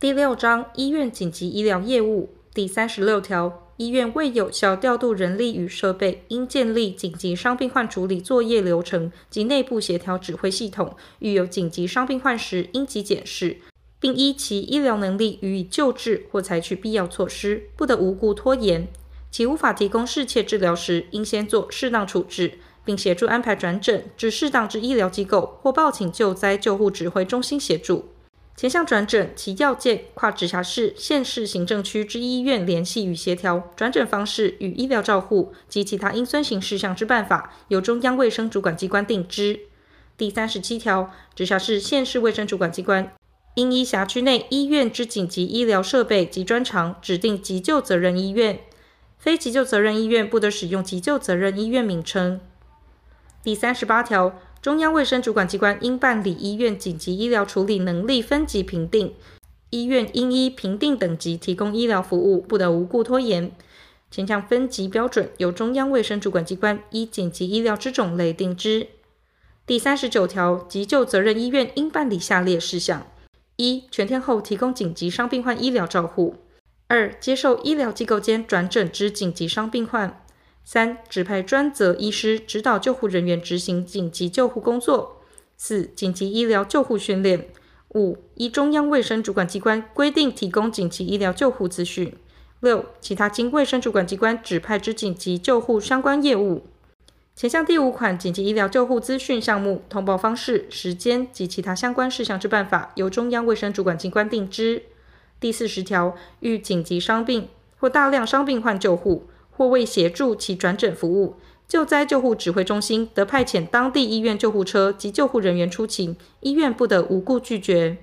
第六章医院紧急医疗业务第三十六条，医院未有效调度人力与设备，应建立紧急伤病患处理作业流程及内部协调指挥系统。遇有紧急伤病患时，应即检视，并依其医疗能力予以救治或采取必要措施，不得无故拖延。其无法提供适切治疗时，应先做适当处置，并协助安排转诊至适当之医疗机构或报请救灾救护指挥中心协助。前项转诊，其要件跨直辖市、县市行政区之医院联系与协调，转诊方式与医疗照护及其他应遵行事项之办法，由中央卫生主管机关定之。第三十七条，直辖市、县市卫生主管机关应依辖区内医院之紧急医疗设备及专长，指定急救责任医院。非急救责任医院不得使用急救责任医院名称。第三十八条。中央卫生主管机关应办理医院紧急医疗处理能力分级评定，医院应依评定等级提供医疗服务，不得无故拖延。前项分级标准由中央卫生主管机关依紧急医疗之种类定之。第三十九条，急救责任医院应办理下列事项：一、全天候提供紧急伤病患医疗照护；二、接受医疗机构间转诊之紧急伤病患。三、指派专责医师指导救护人员执行紧急救护工作。四、紧急医疗救护训练。五、依中央卫生主管机关规定提供紧急医疗救护资讯。六、其他经卫生主管机关指派之紧急救护相关业务。前项第五款紧急医疗救护资讯项目通报方式、时间及其他相关事项之办法，由中央卫生主管机关定之。第四十条，遇紧急伤病或大量伤病患救护。或为协助其转诊服务，救灾救护指挥中心得派遣当地医院救护车及救护人员出勤，医院不得无故拒绝。